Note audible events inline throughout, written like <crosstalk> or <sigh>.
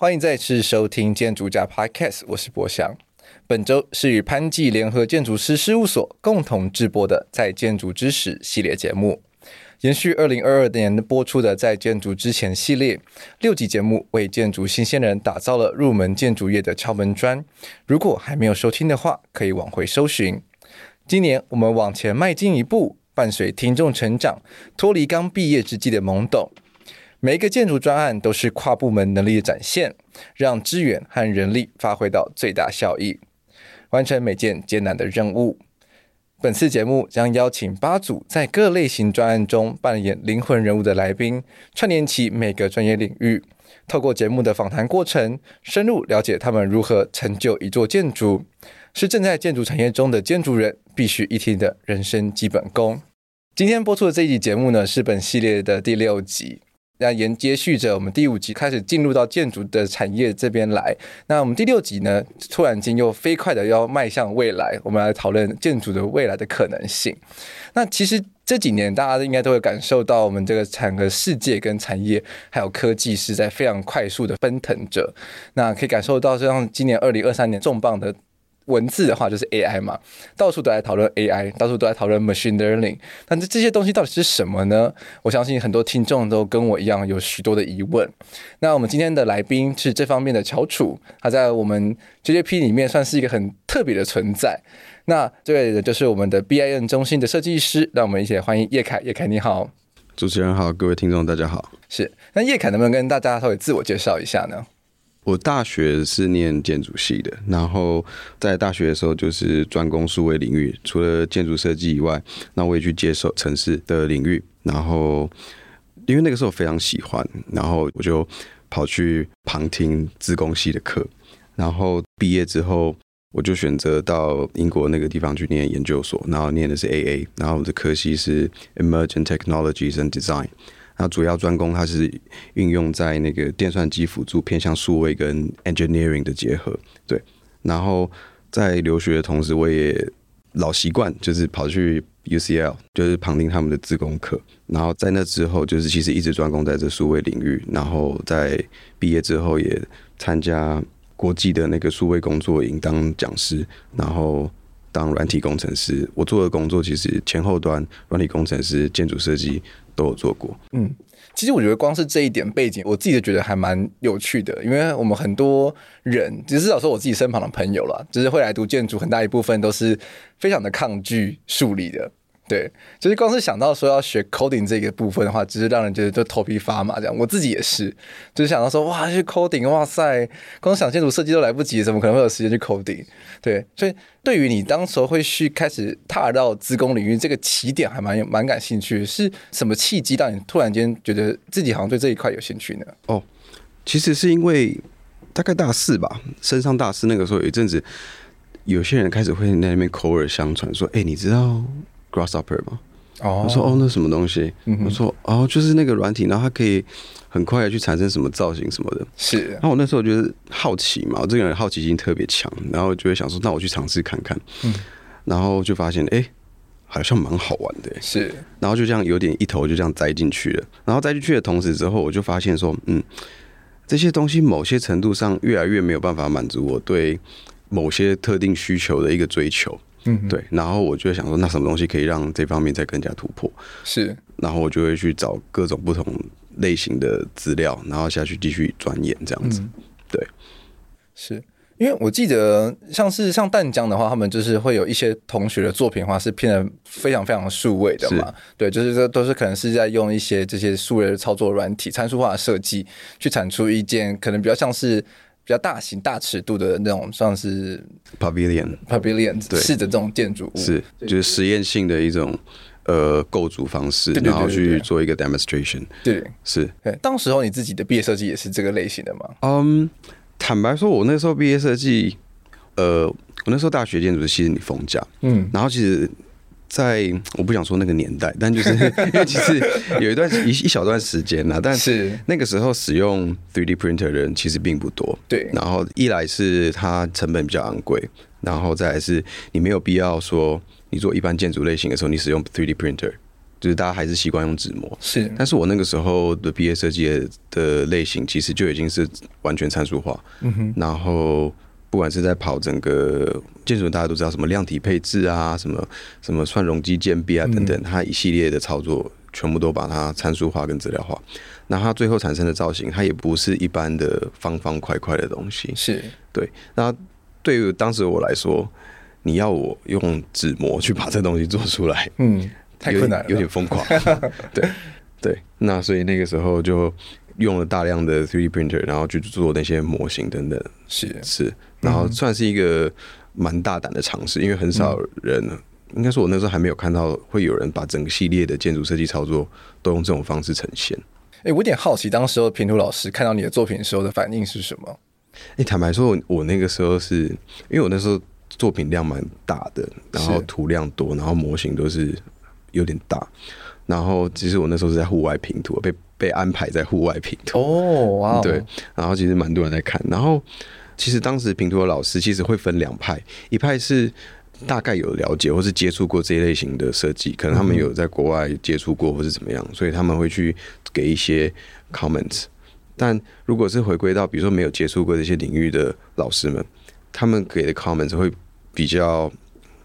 欢迎再次收听建筑家 Podcast，我是博翔。本周是与潘记联合建筑师事务所共同制播的《在建筑知识》系列节目，延续二零二二年播出的《在建筑之前》系列六集节目，为建筑新鲜人打造了入门建筑业的敲门砖。如果还没有收听的话，可以往回搜寻。今年我们往前迈进一步，伴随听众成长，脱离刚毕业之际的懵懂。每一个建筑专案都是跨部门能力的展现，让资源和人力发挥到最大效益，完成每件艰难的任务。本次节目将邀请八组在各类型专案中扮演灵魂人物的来宾，串联起每个专业领域，透过节目的访谈过程，深入了解他们如何成就一座建筑，是正在建筑产业中的建筑人必须一听的人生基本功。今天播出的这一集节目呢，是本系列的第六集。那沿接续着我们第五集开始进入到建筑的产业这边来，那我们第六集呢，突然间又飞快的要迈向未来，我们来讨论建筑的未来的可能性。那其实这几年大家应该都会感受到，我们这个整个世界跟产业还有科技是在非常快速的奔腾着。那可以感受到，像今年二零二三年重磅的。文字的话就是 AI 嘛，到处都在讨论 AI，到处都在讨论 machine learning。但这这些东西到底是什么呢？我相信很多听众都跟我一样有许多的疑问。那我们今天的来宾是这方面的翘楚，他在我们 JJP 里面算是一个很特别的存在。那这位的就是我们的 BIN 中心的设计师，让我们一起来欢迎叶凯。叶凯你好，主持人好，各位听众大家好。是，那叶凯能不能跟大家稍微自我介绍一下呢？我大学是念建筑系的，然后在大学的时候就是专攻数位领域，除了建筑设计以外，那我也去接受城市的领域。然后因为那个时候非常喜欢，然后我就跑去旁听资工系的课。然后毕业之后，我就选择到英国那个地方去念研究所，然后念的是 AA，然后我的科系是 Emerging Technologies and Design。那主要专攻，它是运用在那个电算机辅助偏向数位跟 engineering 的结合，对。然后在留学的同时，我也老习惯就是跑去 UCL，就是旁听他们的自工课。然后在那之后，就是其实一直专攻在这数位领域。然后在毕业之后，也参加国际的那个数位工作营当讲师，然后当软体工程师。我做的工作其实前后端软体工程师、建筑设计。都有做过，嗯，其实我觉得光是这一点背景，我自己就觉得还蛮有趣的，因为我们很多人，至少说我自己身旁的朋友啦，就是会来读建筑，很大一部分都是非常的抗拒数理的。对，就是光是想到说要学 coding 这个部分的话，只是让人觉得就头皮发麻这样。我自己也是，就是想到说哇，去 coding，哇塞，光想建筑设计都来不及，怎么可能会有时间去 coding？对，所以对于你当时候会去开始踏到资工领域这个起点，还蛮蛮感兴趣。是什么契机让你突然间觉得自己好像对这一块有兴趣呢？哦，其实是因为大概大四吧，升上大四那个时候有一阵子，有些人开始会在那边口耳相传说，哎，你知道？Grasshopper 吗？哦，我说哦，那什么东西？嗯、我说哦，就是那个软体，然后它可以很快的去产生什么造型什么的。是。然后我那时候就是好奇嘛，我这个人好奇心特别强，然后就会想说，那我去尝试看看。嗯。然后就发现，哎、欸，好像蛮好玩的。是。然后就这样有点一头就这样栽进去了。然后栽进去的同时之后，我就发现说，嗯，这些东西某些程度上越来越没有办法满足我对某些特定需求的一个追求。嗯，对。然后我就想说，那什么东西可以让这方面再更加突破？是。然后我就会去找各种不同类型的资料，然后下去继续钻研这样子。嗯、对，是。因为我记得，像是像淡江的话，他们就是会有一些同学的作品的话是偏的非常非常数位的嘛，对，就是这都是可能是在用一些这些数位的操作软体、参数化的设计，去产出一件可能比较像是比较大型、大尺度的那种，算是 pavilion pavilion 式的这种建筑物，是就是实验性的一种呃构筑方式，然后去做一个 demonstration，对，是。对，当时候你自己的毕业设计也是这个类型的吗？嗯、um,。坦白说，我那时候毕业设计，呃，我那时候大学建筑是希斯尼逢甲，嗯，然后其实，在我不想说那个年代，但就是 <laughs> 因为其实有一段一一小段时间呐，但是那个时候使用 3D printer 的人其实并不多，对。然后一来是它成本比较昂贵，然后再来是你没有必要说你做一般建筑类型的时候，你使用 3D printer。就是大家还是习惯用纸模，是。但是我那个时候的毕业设计的类型，其实就已经是完全参数化。嗯哼。然后不管是在跑整个建筑，大家都知道什么量体配置啊，什么什么算容积建壁啊等等，它一系列的操作全部都把它参数化跟资料化。那它最后产生的造型，它也不是一般的方方块块的东西。是。对。那对于当时我来说，你要我用纸模去把这东西做出来，嗯。太困难了，有点疯狂。<laughs> 对对，那所以那个时候就用了大量的 3D printer，然后去做那些模型等等。是是，然后算是一个蛮大胆的尝试，因为很少人，嗯、应该说我那时候还没有看到会有人把整个系列的建筑设计操作都用这种方式呈现。哎、欸，我有点好奇，当时候平图老师看到你的作品的时候的反应是什么？哎、欸，坦白说，我我那个时候是因为我那时候作品量蛮大的，然后图量多，然后模型都是。有点大，然后其实我那时候是在户外平图，被被安排在户外平图哦，哇，对，然后其实蛮多人在看，然后其实当时平图的老师其实会分两派，一派是大概有了解或是接触过这一类型的设计，可能他们有在国外接触过或是怎么样，所以他们会去给一些 comments。但如果是回归到比如说没有接触过这些领域的老师们，他们给的 comments 会比较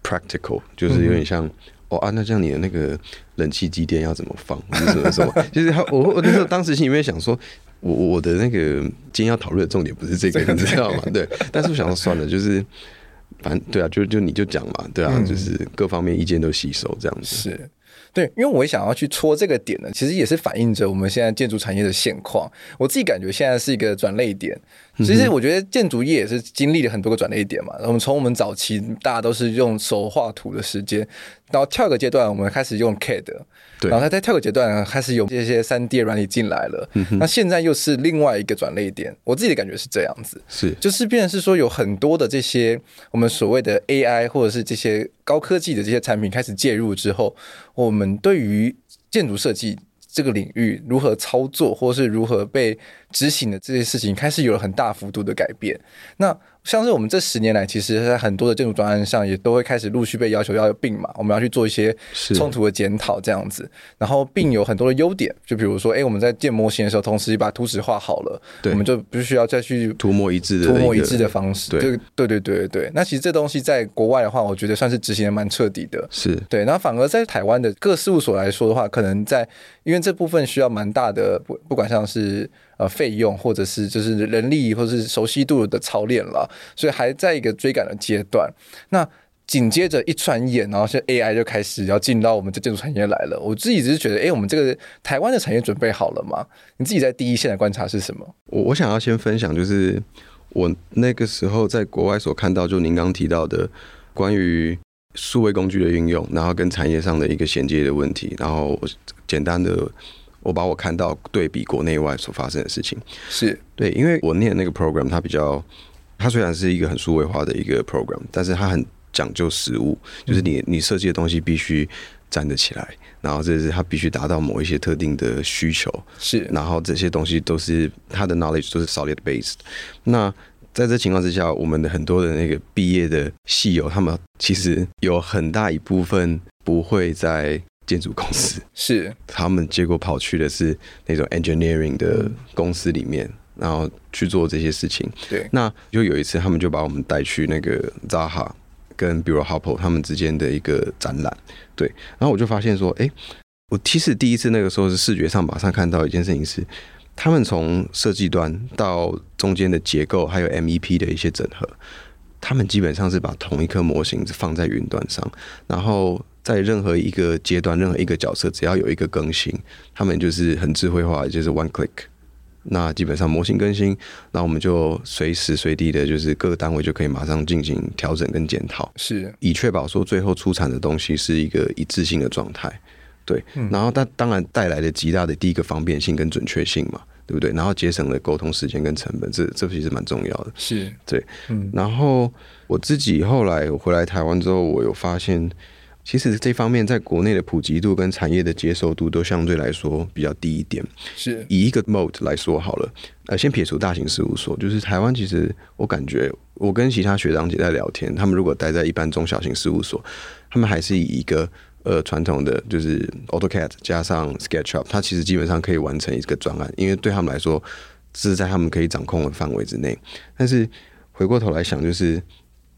practical，就是有点像。哦啊，那这样你的那个冷气机电要怎么放？或者什么什么？<laughs> 就是他，我我那时候当时心里面想说，我我的那个今天要讨论的重点不是这个，你知道吗？对。但是我想说算了，就是反正对啊，就就你就讲嘛，对啊，就是各方面意见都吸收这样子。是。对，因为我也想要去戳这个点呢，其实也是反映着我们现在建筑产业的现况。我自己感觉现在是一个转类点。其实我觉得建筑业也是经历了很多个转类点嘛。我们从我们早期大家都是用手画图的时间，然后跳个阶段，我们开始用 CAD。对，然后他在跳个阶段开始有这些三 D 软体进来了，嗯，那现在又是另外一个转捩点。我自己的感觉是这样子，是就是变成是说有很多的这些我们所谓的 AI 或者是这些高科技的这些产品开始介入之后，我们对于建筑设计这个领域如何操作或是如何被执行的这些事情开始有了很大幅度的改变。那像是我们这十年来，其实在很多的建筑专案上，也都会开始陆续被要求要有 BIM 嘛，我们要去做一些冲突的检讨这样子。然后 BIM 有很多的优点，就比如说，哎、欸，我们在建模型的时候，同时把图纸画好了，我们就不需要再去涂抹一致的涂抹一致的方式。对对对对对对。那其实这东西在国外的话，我觉得算是执行的蛮彻底的。是对。那反而在台湾的各事务所来说的话，可能在因为这部分需要蛮大的不不管像是。呃，费用或者是就是人力或者是熟悉度的操练了，所以还在一个追赶的阶段。那紧接着一转眼，然后现在 AI 就开始要进到我们这建筑产业来了。我自己只是觉得，哎、我们这个台湾的产业准备好了吗？你自己在第一线的观察是什么？我我想要先分享，就是我那个时候在国外所看到，就您刚提到的关于数位工具的运用，然后跟产业上的一个衔接的问题，然后简单的。我把我看到对比国内外所发生的事情，是对，因为我念那个 program，它比较，它虽然是一个很数位化的一个 program，但是它很讲究实物，就是你你设计的东西必须站得起来，然后这是它必须达到某一些特定的需求，是，然后这些东西都是它的 knowledge 都是 solid based。那在这情况之下，我们的很多的那个毕业的系友，他们其实有很大一部分不会在。建筑公司。是。他们，结果跑去的是那种 engineering 的公司里面，然后去做这些事情。对，那就有一次，他们就把我们带去那个 Zaha 跟 Buro Hoppo 他们之间的一个展览，对，然后我就发现说，哎，我其实第一次那个时候是视觉上马上看到一件事情是，他们从设计端到中间的结构，还有 MEP 的一些整合，他们基本上是把同一颗模型放在云端上，然后在任何一个阶段、任何一个角色，只要有一个更新，他们就是很智慧化，就是 one click。那基本上模型更新，那我们就随时随地的，就是各个单位就可以马上进行调整跟检讨，是以确保说最后出产的东西是一个一致性的状态。对，嗯、然后它当然带来的极大的第一个方便性跟准确性嘛，对不对？然后节省了沟通时间跟成本，这这其实蛮重要的。是对，嗯。然后我自己后来回来台湾之后，我有发现，其实这方面在国内的普及度跟产业的接受度都相对来说比较低一点。是以一个 mode 来说好了，呃，先撇除大型事务所，就是台湾其实我感觉，我跟其他学长姐在聊天，他们如果待在一般中小型事务所，他们还是以一个。呃，传统的就是 AutoCAD 加上 SketchUp，它其实基本上可以完成一个专案，因为对他们来说是在他们可以掌控的范围之内。但是回过头来想，就是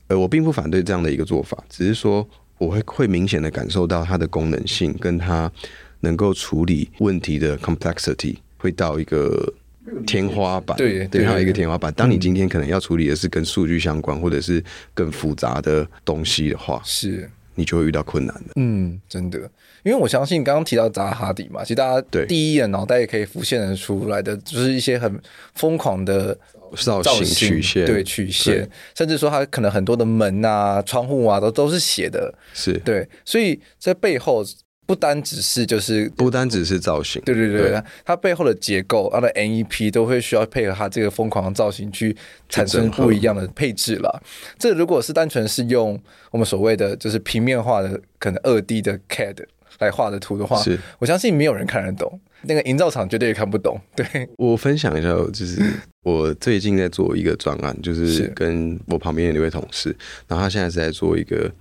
呃，我并不反对这样的一个做法，只是说我会会明显的感受到它的功能性跟它能够处理问题的 complexity 会到一个天花板，对对，还有一个天花板。当你今天可能要处理的是跟数据相关或者是更复杂的东西的话，是。你就会遇到困难的。嗯，真的，因为我相信刚刚提到扎哈迪嘛，其实大家对第一眼脑袋也可以浮现的出来的，就是一些很疯狂的造型曲线，对曲线，甚至说它可能很多的门啊、窗户啊，都都是斜的，是对，所以在背后。不单只是就是不单只是造型，对对对，对它背后的结构，它的 NEP 都会需要配合它这个疯狂的造型去产生不一样的配置了。这如果是单纯是用我们所谓的就是平面化的可能二 D 的 CAD 来画的图的话，是我相信没有人看得懂，那个营造厂绝对也看不懂。对，<laughs> 我分享一下，就是我最近在做一个专案，就是跟我旁边的一位同事，然后他现在是在做一个。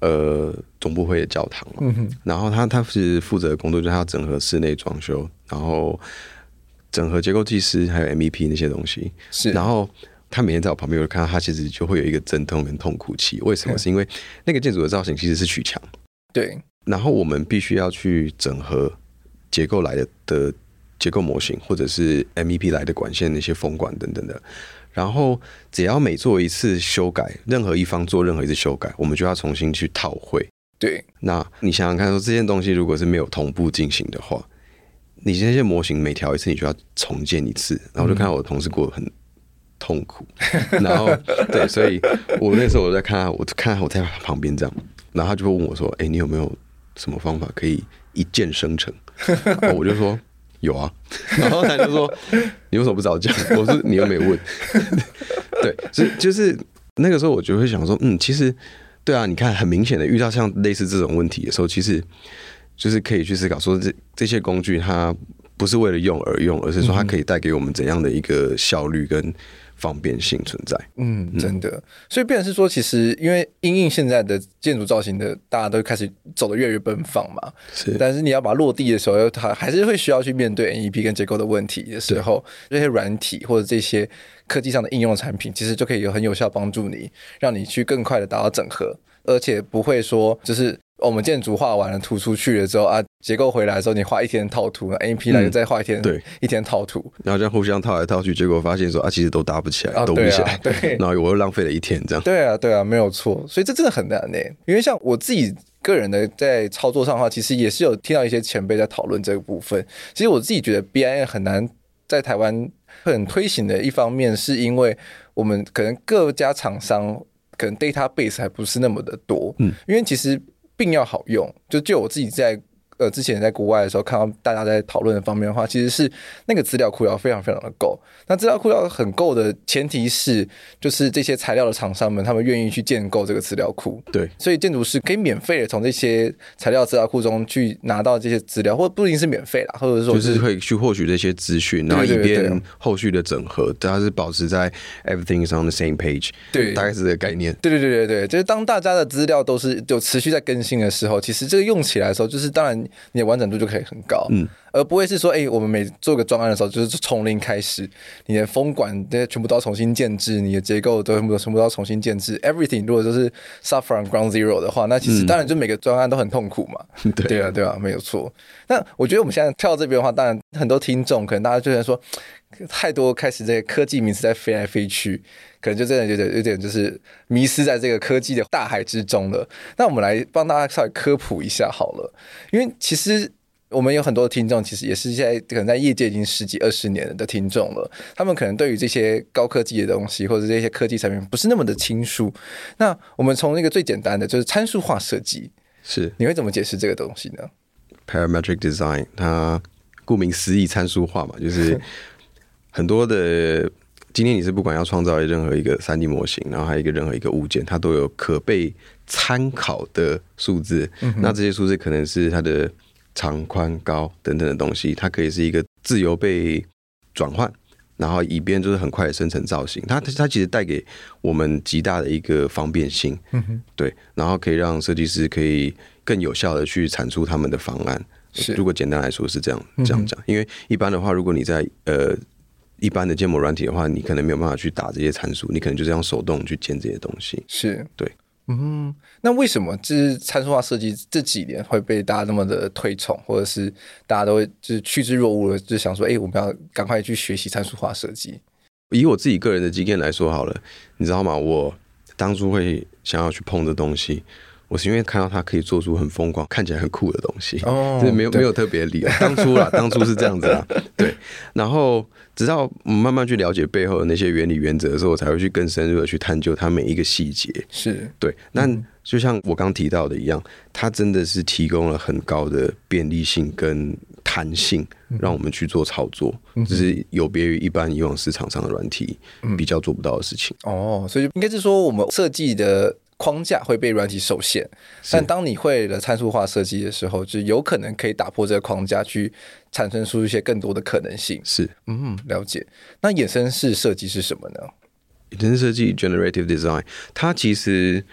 呃，总部会的教堂嘛，嗯、然后他他是负责的工作，就是他要整合室内装修，然后整合结构技师还有 MEP 那些东西。是，然后他每天在我旁边，我就看到他其实就会有一个阵痛跟痛苦期。为什么？是因为那个建筑的造型其实是取墙，对。然后我们必须要去整合结构来的的结构模型，或者是 MEP 来的管线那些风管等等的。然后只要每做一次修改，任何一方做任何一次修改，我们就要重新去套会。对，那你想想看，说这件东西如果是没有同步进行的话，你这些模型每调一次，你就要重建一次。然后我就看到我的同事过得很痛苦。嗯、<laughs> 然后对，所以我那时候我在看他，我看我在旁边这样，然后他就会问我说：“哎，你有没有什么方法可以一键生成？”我就说。有啊，<laughs> 然后他就说：“你为什么不早讲？” <laughs> 我说：“你又没问。<laughs> ”对，所以就是那个时候，我就会想说：“嗯，其实对啊，你看，很明显的遇到像类似这种问题的时候，其实就是可以去思考说，这这些工具它不是为了用而用，而是说它可以带给我们怎样的一个效率跟。”方便性存在，嗯，真的，所以变成是说，其实因为因应现在的建筑造型的，大家都开始走得越来越奔放嘛，是，但是你要把它落地的时候，它还是会需要去面对 NEP 跟结构的问题的时候，这些软体或者这些科技上的应用产品，其实就可以有很有效帮助你，让你去更快的达到整合，而且不会说就是。我们建筑画完了，图出去了之后啊，结构回来的时候，你画一天套图，MEP 来再画一天，对，一天套图，然后这样互相套来套去，结果发现说啊，其实都搭不起来，都不起来，对，<laughs> 然后我又浪费了一天，这样，对啊，对啊，没有错，所以这真的很难呢。因为像我自己个人的在操作上的话，其实也是有听到一些前辈在讨论这个部分。其实我自己觉得 B I N 很难在台湾很推行的一方面，是因为我们可能各家厂商可能 database 还不是那么的多，嗯，因为其实。并要好用，就就我自己在呃之前在国外的时候看到大家在讨论的方面的话，其实是那个资料库要非常非常的够。那资料库要很够的前提是，就是这些材料的厂商们他们愿意去建构这个资料库。对，所以建筑师可以免费的从这些材料资料库中去拿到这些资料，或不一定是免费啦，或者说就是会去获取这些资讯，然后以便后续的整合，大家是保持在 everything is on the same page。对，大概是这个概念。对对对对对，就是当大家的资料都是就持续在更新的时候，其实这个用起来的时候，就是当然你的完整度就可以很高，而不会是说，哎、欸，我们每做个专案的时候，就是从零开始，你的风管这些全部都要重新建制，你的结构都全部全部都要重新建制，everything 如果都是 start from ground zero 的话，那其实当然就每个专案都很痛苦嘛，嗯、对对啊对啊，没有错。那我觉得我们现在跳到这边的话，当然很多听众可能大家就在说。太多开始这些科技名词在飞来飞去，可能就真的有点有点就是迷失在这个科技的大海之中了。那我们来帮大家稍微科普一下好了，因为其实我们有很多听众，其实也是现在可能在业界已经十几二十年的听众了，他们可能对于这些高科技的东西或者这些科技产品不是那么的清楚。那我们从那个最简单的就是参数化设计，是你会怎么解释这个东西呢？Parametric design，它顾名思义参数化嘛，就是。<laughs> 很多的，今天你是不管要创造任何一个三 D 模型，然后还有一个任何一个物件，它都有可被参考的数字。嗯、那这些数字可能是它的长、宽、高等等的东西，它可以是一个自由被转换，然后以便就是很快的生成造型。它它其实带给我们极大的一个方便性。嗯哼，对，然后可以让设计师可以更有效的去产出他们的方案。是，如果简单来说是这样这样讲，因为一般的话，如果你在呃。一般的建模软体的话，你可能没有办法去打这些参数，你可能就是用手动去建这些东西。是对，嗯，那为什么就是参数化设计这几年会被大家那么的推崇，或者是大家都会就是趋之若鹜的，就想说，哎、我们要赶快去学习参数化设计。以我自己个人的经验来说好了，你知道吗？我当初会想要去碰的东西。我是因为看到他可以做出很疯狂、看起来很酷的东西，哦，<laughs> 没有没有特别理由。当初啦，<laughs> 当初是这样子啦，对。然后直到慢慢去了解背后的那些原理原则的时候，我才会去更深入的去探究它每一个细节。是对。那就像我刚提到的一样，它真的是提供了很高的便利性跟弹性，让我们去做操作，这是有别于一般以往市场上的软体比较做不到的事情。哦，所以应该是说我们设计的。框架会被软体受限，但当你会了参数化设计的时候，就有可能可以打破这个框架，去产生出一些更多的可能性。是，嗯，了解。那衍生式设计是什么呢？衍生式设计 （Generative Design） 它其实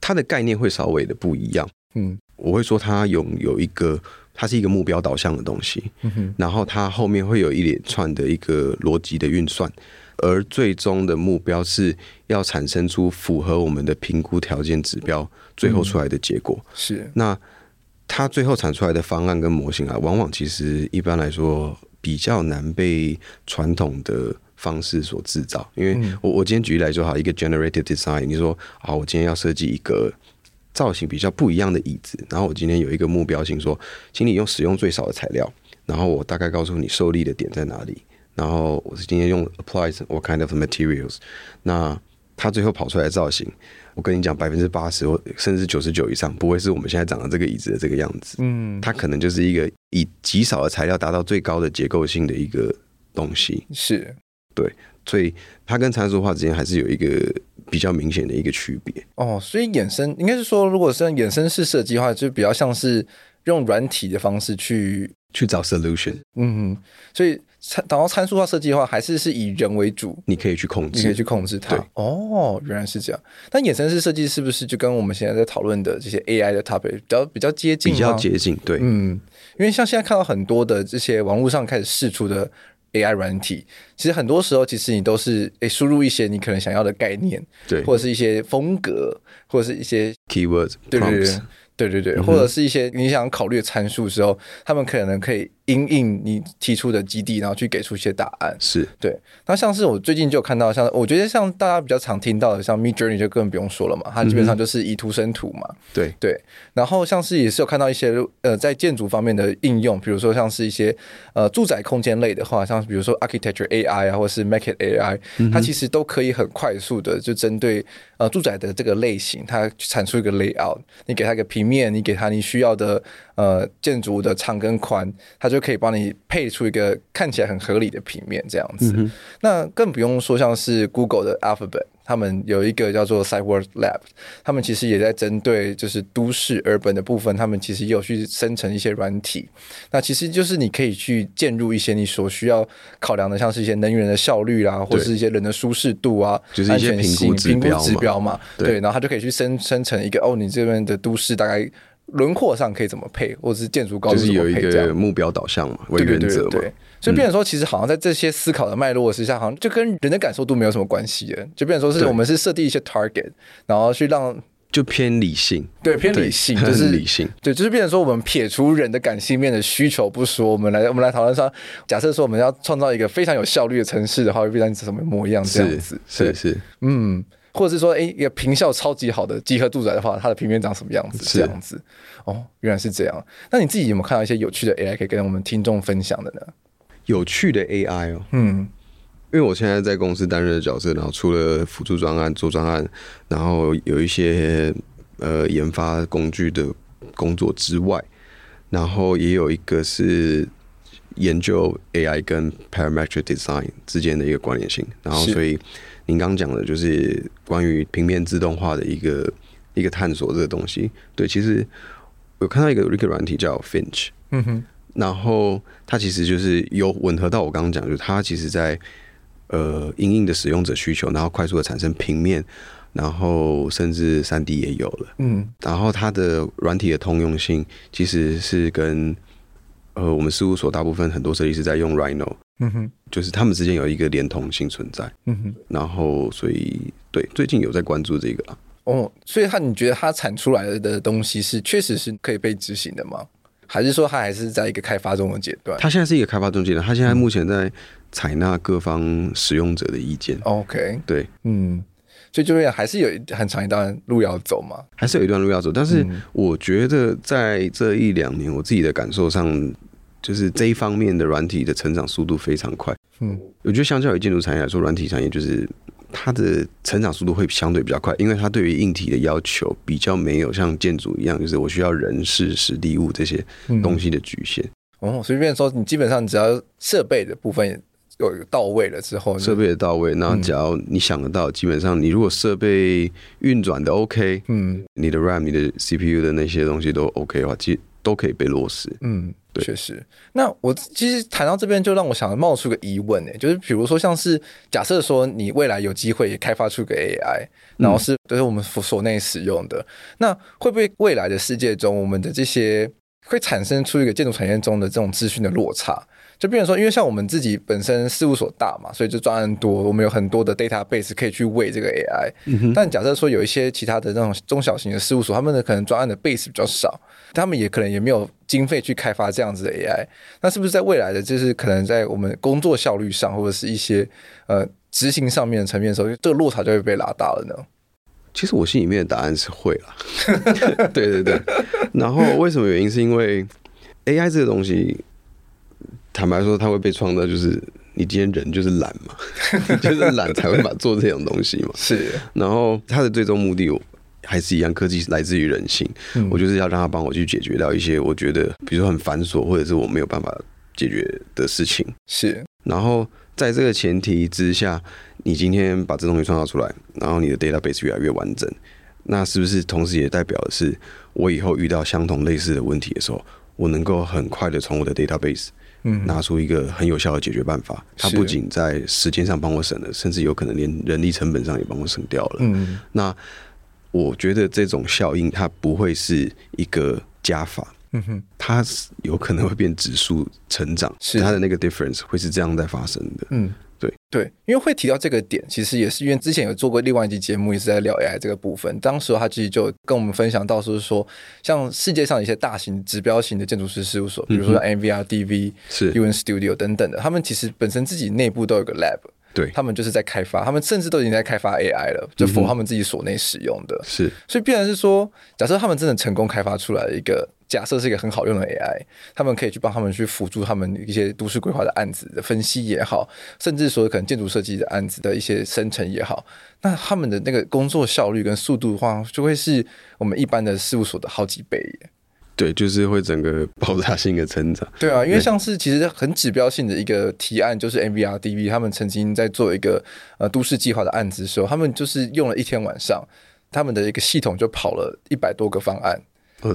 它的概念会稍微的不一样。嗯，我会说它有有一个，它是一个目标导向的东西。嗯哼，然后它后面会有一连串的一个逻辑的运算。而最终的目标是要产生出符合我们的评估条件指标，最后出来的结果。嗯、是那它最后产出来的方案跟模型啊，往往其实一般来说比较难被传统的方式所制造。因为我我今天举例来说，哈一个 generative design，你说好，我今天要设计一个造型比较不一样的椅子，然后我今天有一个目标性说，请你用使用最少的材料，然后我大概告诉你受力的点在哪里。然后我是今天用 applies what kind of materials，那它最后跑出来的造型，我跟你讲百分之八十或甚至九十九以上不会是我们现在长的这个椅子的这个样子，嗯，它可能就是一个以极少的材料达到最高的结构性的一个东西，是，对，所以它跟参数化之间还是有一个比较明显的一个区别。哦，所以衍生应该是说，如果是衍生式设计的话，就比较像是用软体的方式去去找 solution，嗯，所以。参，然后参数化设计的话，还是是以人为主，你可以去控制，你可以去控制它。哦，原来是这样。但衍生式设计是不是就跟我们现在在讨论的这些 AI 的 topic 比较比较接近？比较接近，对，嗯，因为像现在看到很多的这些网络上开始试出的 AI 软体，其实很多时候其实你都是诶输入一些你可能想要的概念，对，或者是一些风格，或者是一些 keywords，对对对，对对对，或者是一些你想考虑的参数时候，他们可能可以。因应你提出的基地，然后去给出一些答案。是对。那像是我最近就看到像，像我觉得像大家比较常听到的，像 Midjourney 就更不用说了嘛，它基本上就是以图生图嘛。对、嗯、对。然后像是也是有看到一些呃，在建筑方面的应用，比如说像是一些呃住宅空间类的话，像比如说 Architecture AI 啊，或是 Make It AI，它其实都可以很快速的就针对呃住宅的这个类型，它产出一个 layout。你给它一个平面，你给它你需要的。呃，建筑的长跟宽，它就可以帮你配出一个看起来很合理的平面，这样子。嗯、那更不用说像是 Google 的 Alphabet。他们有一个叫做 Sidewalk Lab，他们其实也在针对就是都市 urban 的部分，他们其实也有去生成一些软体。那其实就是你可以去建入一些你所需要考量的，像是一些能源的效率啦，或者是一些人的舒适度啊，就是一些评估指标嘛。评估指标嘛。对，然后他就可以去生生成一个哦，你这边的都市大概轮廓上可以怎么配，或者是建筑高度就是有一个个目标导向嘛，为原则嘛。对。所以变成说，其实好像在这些思考的脉络之下，好像就跟人的感受度没有什么关系的，就变成说是我们是设定一些 target，然后去让就偏理性，对偏理性，就是理性，对，就是变成说我们撇除人的感性面的需求不说，我们来我们来讨论说，假设说我们要创造一个非常有效率的城市的话，会变成什么模样这样子？是是，是，嗯，或者是说，哎，一个平效超级好的集合住宅的话，它的平面长什么样子？这样子？哦，原来是这样。那你自己有没有看到一些有趣的 AI 可以跟我们听众分享的呢？有趣的 AI 哦，嗯，因为我现在在公司担任的角色，然后除了辅助专案、做专案，然后有一些呃研发工具的工作之外，然后也有一个是研究 AI 跟 parametric design 之间的一个关联性，然后所以您刚讲的就是关于平面自动化的一个一个探索这个东西，对，其实我看到一个一个软体叫 Finch，嗯哼。然后它其实就是有吻合到我刚刚讲，就是它其实在呃，应应的使用者需求，然后快速的产生平面，然后甚至三 D 也有了，嗯，然后它的软体的通用性其实是跟呃我们事务所大部分很多设计师在用 Rhino，嗯哼，就是他们之间有一个连通性存在，嗯哼，然后所以对最近有在关注这个啊，哦，所以他你觉得他产出来的东西是确实是可以被执行的吗？还是说他还是在一个开发中的阶段？他现在是一个开发中阶段，他现在目前在采纳各方使用者的意见。OK，对，嗯，所以就会还是有很长一段路要走嘛，还是有一段路要走。但是我觉得在这一两年，我自己的感受上，就是这一方面的软体的成长速度非常快。嗯，我觉得相较于建筑产业来说，软体产业就是。它的成长速度会相对比较快，因为它对于硬体的要求比较没有像建筑一样，就是我需要人事、实地物这些东西的局限。嗯、哦，随便说，你基本上只要设备的部分有到位了之后，设备的到位，然后只要你想得到，嗯、基本上你如果设备运转的 OK，嗯，你的 RAM、你的 CPU 的那些东西都 OK 的话，其实都可以被落实。嗯。对，确实。那我其实谈到这边，就让我想冒出个疑问呢，就是比如说，像是假设说你未来有机会也开发出个 AI，然后是都是我们所内使用的，那会不会未来的世界中，我们的这些会产生出一个建筑产业中的这种资讯的落差？就比如说，因为像我们自己本身事务所大嘛，所以就专案多，我们有很多的 database 可以去喂这个 AI。嗯、但假设说有一些其他的那种中小型的事务所，他们的可能专案的 base 比较少，他们也可能也没有经费去开发这样子的 AI。那是不是在未来的，就是可能在我们工作效率上，或者是一些呃执行上面的层面的时候，这个落差就会被拉大了呢？其实我心里面的答案是会了。<laughs> 对对对。然后为什么原因？是因为 AI 这个东西。坦白说，它会被创造，就是你今天人就是懒嘛，<laughs> 就是懒才会把做这种东西嘛。<laughs> 是，然后它的最终目的还是一样，科技来自于人性。嗯、我就是要让他帮我去解决掉一些我觉得，比如说很繁琐或者是我没有办法解决的事情。是，然后在这个前提之下，你今天把这东西创造出来，然后你的 database 越来越完整，那是不是同时也代表的是，我以后遇到相同类似的问题的时候，我能够很快的从我的 database 嗯，拿出一个很有效的解决办法，它不仅在时间上帮我省了，甚至有可能连人力成本上也帮我省掉了。嗯，那我觉得这种效应它不会是一个加法，嗯哼，它有可能会变指数成长，是。它的那个 difference 会是这样在发生的。嗯。对。对，因为会提到这个点，其实也是因为之前有做过另外一集节目，也是在聊 AI 这个部分。当时他其实就跟我们分享到，说是说，像世界上一些大型指标型的建筑师事务所，比如说 NVRDV、是。UN Studio 等等的，他们其实本身自己内部都有个 lab，对，他们就是在开发，他们甚至都已经在开发 AI 了，就 for 他们自己所内使用的。是，所以必然是说，假设他们真的成功开发出来一个。假设是一个很好用的 AI，他们可以去帮他们去辅助他们一些都市规划的案子的分析也好，甚至说可能建筑设计的案子的一些生成也好，那他们的那个工作效率跟速度的话，就会是我们一般的事务所的好几倍耶。对，就是会整个 <laughs> 爆炸性的成长。对啊，因为像是其实很指标性的一个提案，就是 M V R D V 他们曾经在做一个呃都市计划的案子的时候，他们就是用了一天晚上，他们的一个系统就跑了一百多个方案。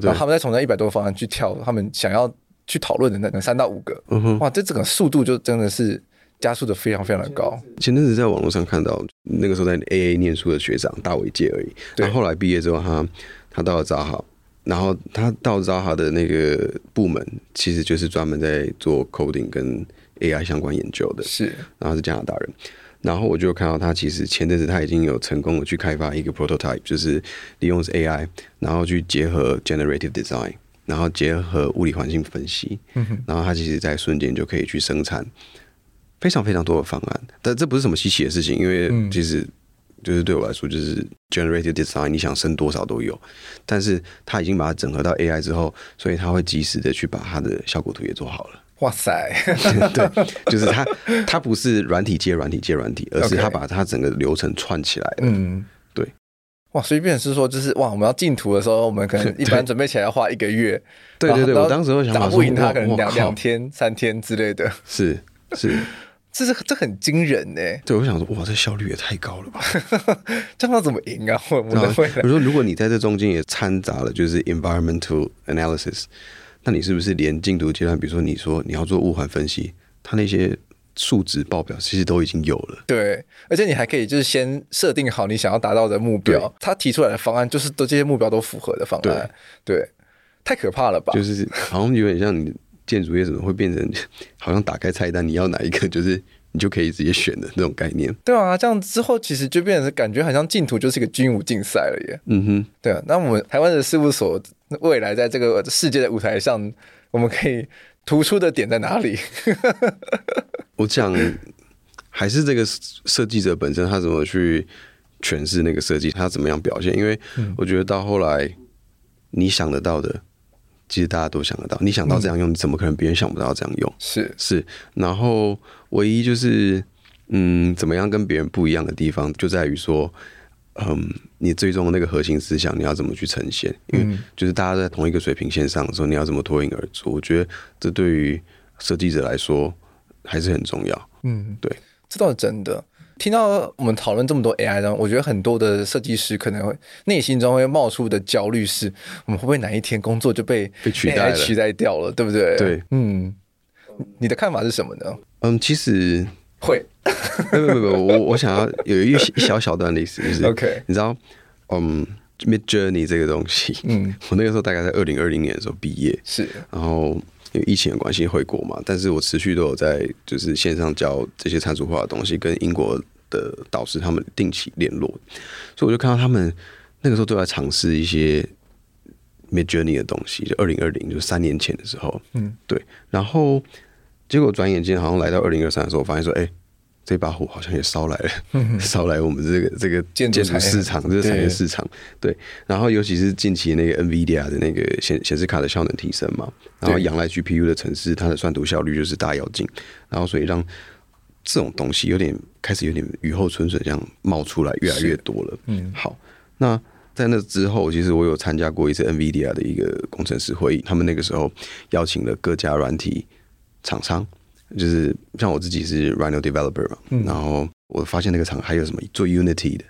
然后他们再从那一百多个方案去挑他们想要去讨论的那那三到五个，嗯哼，哇，这整个速度就真的是加速的非常非常的高。前阵子在网络上看到，那个时候在 AA 念书的学长大伟界而已，对，然后后来毕业之后他他到了札哈，然后他到 Zaha 的那个部门，其实就是专门在做 coding 跟 AI 相关研究的，是，然后是加拿大人。然后我就看到他其实前阵子他已经有成功的去开发一个 prototype，就是利用 AI，然后去结合 generative design，然后结合物理环境分析，嗯哼，然后他其实在瞬间就可以去生产非常非常多的方案。但这不是什么稀奇的事情，因为其实就是对我来说，就是 generative design，你想升多少都有。但是它已经把它整合到 AI 之后，所以它会及时的去把它的效果图也做好了。哇塞，<laughs> 对，就是它，它不是软体接软体接软体，而是它把它整个流程串起来了。嗯，对。哇，所以变成是说，就是哇，我们要进图的时候，我们可能一般准备起来要花一个月。对对对，我当时会想打不赢他，可能两两天、三天之类的。是是，这是这很惊人呢。对，我想说，哇，这效率也太高了吧？<laughs> 这样他怎么赢啊？我我会。比如说，如果你在这中间也掺杂了，就是 environmental analysis。那你是不是连进度阶段，比如说你说你要做物环分析，它那些数值报表其实都已经有了。对，而且你还可以就是先设定好你想要达到的目标，他提出来的方案就是都这些目标都符合的方案。对，对，太可怕了吧？就是好像有点像你建筑业怎么会变成 <laughs> 好像打开菜单，你要哪一个 <laughs> 就是你就可以直接选的那种概念。对啊，这样之后其实就变成感觉好像净土就是一个军武竞赛了耶。嗯哼，对啊，那我们台湾的事务所。未来在这个世界的舞台上，我们可以突出的点在哪里？<laughs> 我讲还是这个设计者本身，他怎么去诠释那个设计，他怎么样表现？因为我觉得到后来，你想得到的，其实大家都想得到。你想到这样用，你怎么可能别人想不到这样用？是是。然后唯一就是，嗯，怎么样跟别人不一样的地方，就在于说。嗯，你最终的那个核心思想，你要怎么去呈现？因为就是大家在同一个水平线上的时候，你要怎么脱颖而出？我觉得这对于设计者来说还是很重要。嗯，对，这倒是真的。听到我们讨论这么多 AI 呢，我觉得很多的设计师可能会内心中会冒出的焦虑是：我们会不会哪一天工作就被被取代取代掉了？对不对？对，嗯，你的看法是什么呢？嗯，其实。会，不不不不，我我想要有一一小小段历史，就是，<laughs> OK，你知道，嗯，Midjourney 这个东西，嗯，<laughs> 我那个时候大概在二零二零年的时候毕业，是，然后因为疫情的关系回国嘛，但是我持续都有在就是线上教这些参数化的东西，跟英国的导师他们定期联络，所以我就看到他们那个时候都在尝试一些 Midjourney 的东西，就二零二零，就三年前的时候，嗯，对，然后。结果转眼间，好像来到二零二三的时候，我发现说，哎、欸，这把火好像也烧来了，<laughs> 烧来我们这个这个建筑市场，这个产业市场。对，然后尤其是近期那个 NVIDIA 的那个显显示卡的效能提升嘛，然后仰赖 GPU 的城市，它的算图效率就是大跃进，然后所以让这种东西有点开始有点雨后春笋这样冒出来，越来越多了。嗯，好，那在那之后，其实我有参加过一次 NVIDIA 的一个工程师会议，他们那个时候邀请了各家软体。厂商就是像我自己是 Rhino developer 嘛，嗯、然后我发现那个厂还有什么做 Unity 的，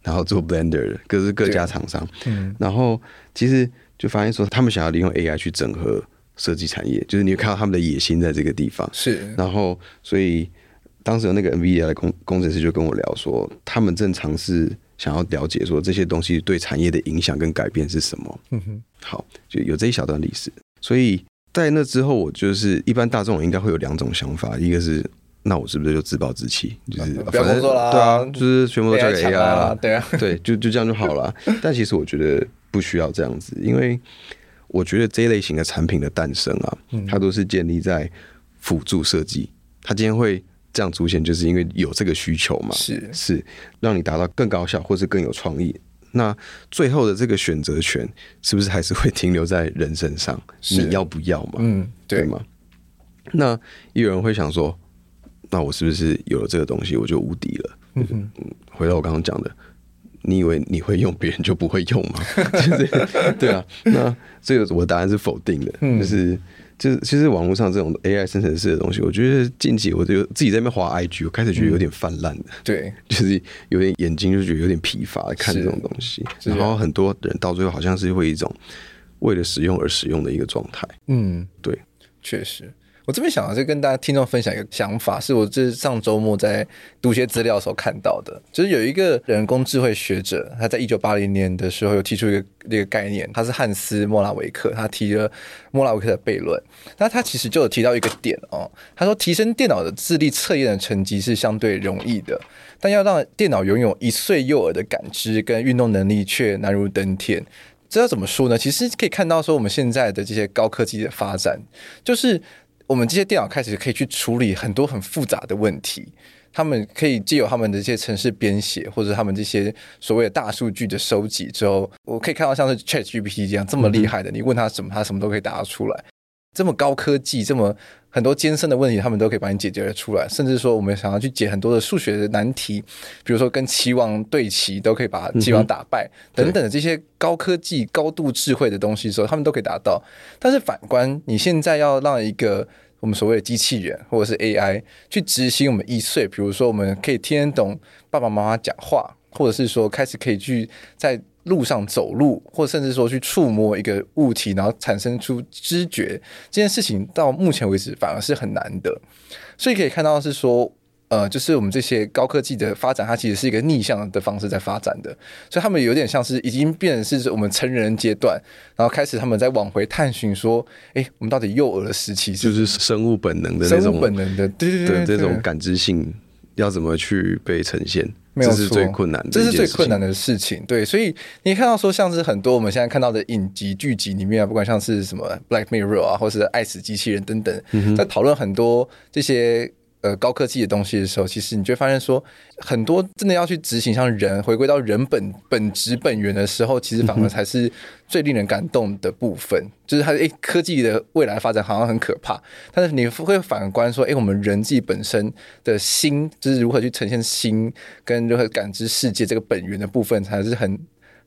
然后做 Blender 的，各是各家厂商。嗯，然后其实就发现说，他们想要利用 AI 去整合设计产业，就是你会看到他们的野心在这个地方。是，然后所以当时有那个 NVIDIA 的工工程师就跟我聊说，他们正尝试想要了解说这些东西对产业的影响跟改变是什么。嗯哼，好，就有这一小段历史，所以。在那之后，我就是一般大众应该会有两种想法，一个是那我是不是就自暴自弃，就是不要工作啦，对啊，就是全部都交给 AI 了，对啊，对，就就这样就好了。<laughs> 但其实我觉得不需要这样子，因为我觉得这一类型的产品的诞生啊，它都是建立在辅助设计，它今天会这样出现，就是因为有这个需求嘛，是。是让你达到更高效或是更有创意。那最后的这个选择权是不是还是会停留在人身上？你要不要嘛？嗯，对，对吗？那有人会想说，那我是不是有了这个东西我就无敌了？嗯嗯，回到我刚刚讲的，你以为你会用，别人就不会用吗？<laughs> 就是对啊。那这个我的答案是否定的，就是。就是其实网络上这种 AI 生成式的东西，我觉得近期我就自己在那边滑 IG，我开始觉得有点泛滥的，对，<laughs> 就是有点眼睛就觉得有点疲乏看这种东西，然后很多人到最后好像是会一种为了使用而使用的一个状态，嗯，对，确实，我这边想要就跟大家听众分享一个想法，是我这上周末在读些资料的时候看到的，就是有一个人工智慧学者，他在一九八零年的时候有提出一个一个概念，他是汉斯莫拉维克，他提了莫拉维克的悖论。那他其实就有提到一个点哦，他说提升电脑的智力测验的成绩是相对容易的，但要让电脑拥有一岁幼儿的感知跟运动能力却难如登天。这要怎么说呢？其实可以看到说我们现在的这些高科技的发展，就是。我们这些电脑开始可以去处理很多很复杂的问题，他们可以借由他们的这些城市编写，或者他们这些所谓的大数据的收集之后，我可以看到像是 ChatGPT 这样这么厉害的，你问他什么，他什么都可以答得出来。这么高科技，这么很多艰深的问题，他们都可以帮你解决得出来。甚至说，我们想要去解很多的数学的难题，比如说跟棋王对棋，都可以把棋王打败，等等的这些高科技、高度智慧的东西的时候，他们都可以达到。但是反观你现在要让一个我们所谓的机器人或者是 AI 去执行我们易碎，比如说我们可以听得懂爸爸妈妈讲话，或者是说开始可以去在。路上走路，或甚至说去触摸一个物体，然后产生出知觉，这件事情到目前为止反而是很难的。所以可以看到是说，呃，就是我们这些高科技的发展，它其实是一个逆向的方式在发展的。所以他们有点像是已经变成是我们成人阶段，然后开始他们在往回探寻说，哎，我们到底幼儿的时期是就是生物本能的那种生物本能的，对对对，这种感知性要怎么去被呈现？没有错，这是最困难的，这是最困难的事情。对，所以你看到说，像是很多我们现在看到的影集剧集里面啊，不管像是什么《Black Mirror》啊，或是《爱死机器人》等等，嗯、在讨论很多这些。呃，高科技的东西的时候，其实你就会发现说，很多真的要去执行，像人回归到人本本质本源的时候，其实反而才是最令人感动的部分。嗯、就是它，诶、欸，科技的未来发展好像很可怕，但是你会反观说，诶、欸，我们人自己本身的心，就是如何去呈现心跟如何感知世界这个本源的部分，才是很。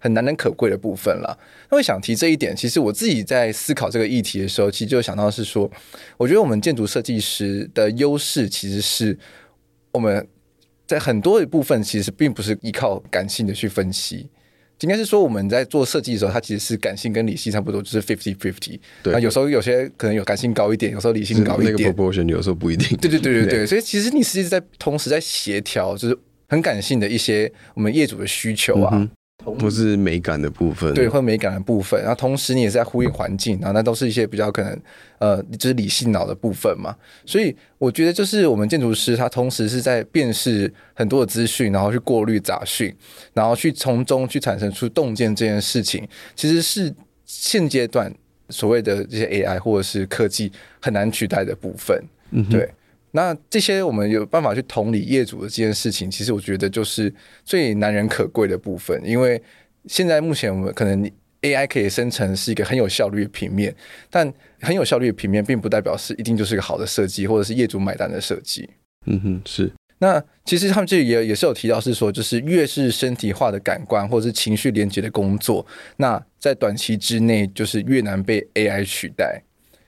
很难能可贵的部分了。那我想提这一点，其实我自己在思考这个议题的时候，其实就想到是说，我觉得我们建筑设计师的优势，其实是我们在很多的部分，其实并不是依靠感性的去分析。应该是说，我们在做设计的时候，它其实是感性跟理性差不多，就是 fifty fifty。对，有时候有些可能有感性高一点，有时候理性高一点。那个 proportion 有时候不一定。对对对对对。所以其实你实际在同时在协调，就是很感性的一些我们业主的需求啊。嗯不是美感的部分，对，或美感的部分，然后同时你也是在呼应环境，然后那都是一些比较可能，呃，就是理性脑的部分嘛。所以我觉得，就是我们建筑师他同时是在辨识很多的资讯，然后去过滤杂讯，然后去从中去产生出洞见这件事情，其实是现阶段所谓的这些 AI 或者是科技很难取代的部分，嗯，对。那这些我们有办法去同理业主的这件事情，其实我觉得就是最难能可贵的部分。因为现在目前我们可能 AI 可以生成是一个很有效率的平面，但很有效率的平面并不代表是一定就是一个好的设计，或者是业主买单的设计。嗯哼，是。那其实他们这里也也是有提到，是说就是越是身体化的感官或者是情绪连接的工作，那在短期之内就是越难被 AI 取代。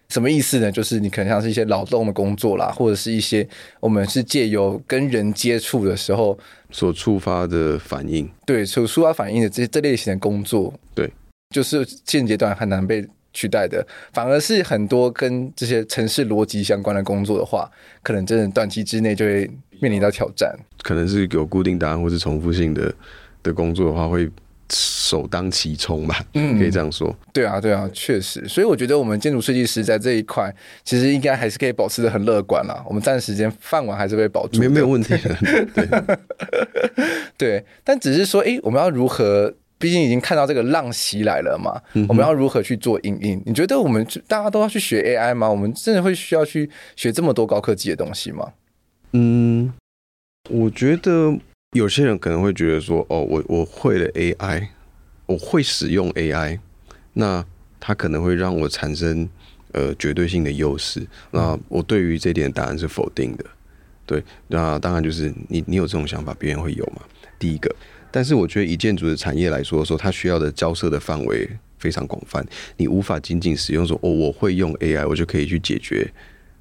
什么意思呢？就是你可能像是一些劳动的工作啦，或者是一些我们是借由跟人接触的时候所触发的反应，对，所触发反应的这这类型的工作，对，就是现阶段很难被取代的。反而是很多跟这些城市逻辑相关的工作的话，可能真的短期之内就会面临到挑战。可能是有固定答案或是重复性的的工作的话会。首当其冲吧，嗯，可以这样说。对啊，对啊，确实。所以我觉得我们建筑设计师在这一块，其实应该还是可以保持的很乐观啦。我们暂时间饭碗还是被保住，没没有问题的。<laughs> 对，对，但只是说，哎，我们要如何？毕竟已经看到这个浪袭来了嘛，嗯、我们要如何去做应应？你觉得我们大家都要去学 AI 吗？我们真的会需要去学这么多高科技的东西吗？嗯，我觉得。有些人可能会觉得说：“哦，我我会了 AI，我会使用 AI，那它可能会让我产生呃绝对性的优势。那我对于这点答案是否定的。对，那当然就是你你有这种想法，别人会有嘛？第一个，但是我觉得以建筑的产业来说，说它需要的交涉的范围非常广泛，你无法仅仅使用说哦，我会用 AI，我就可以去解决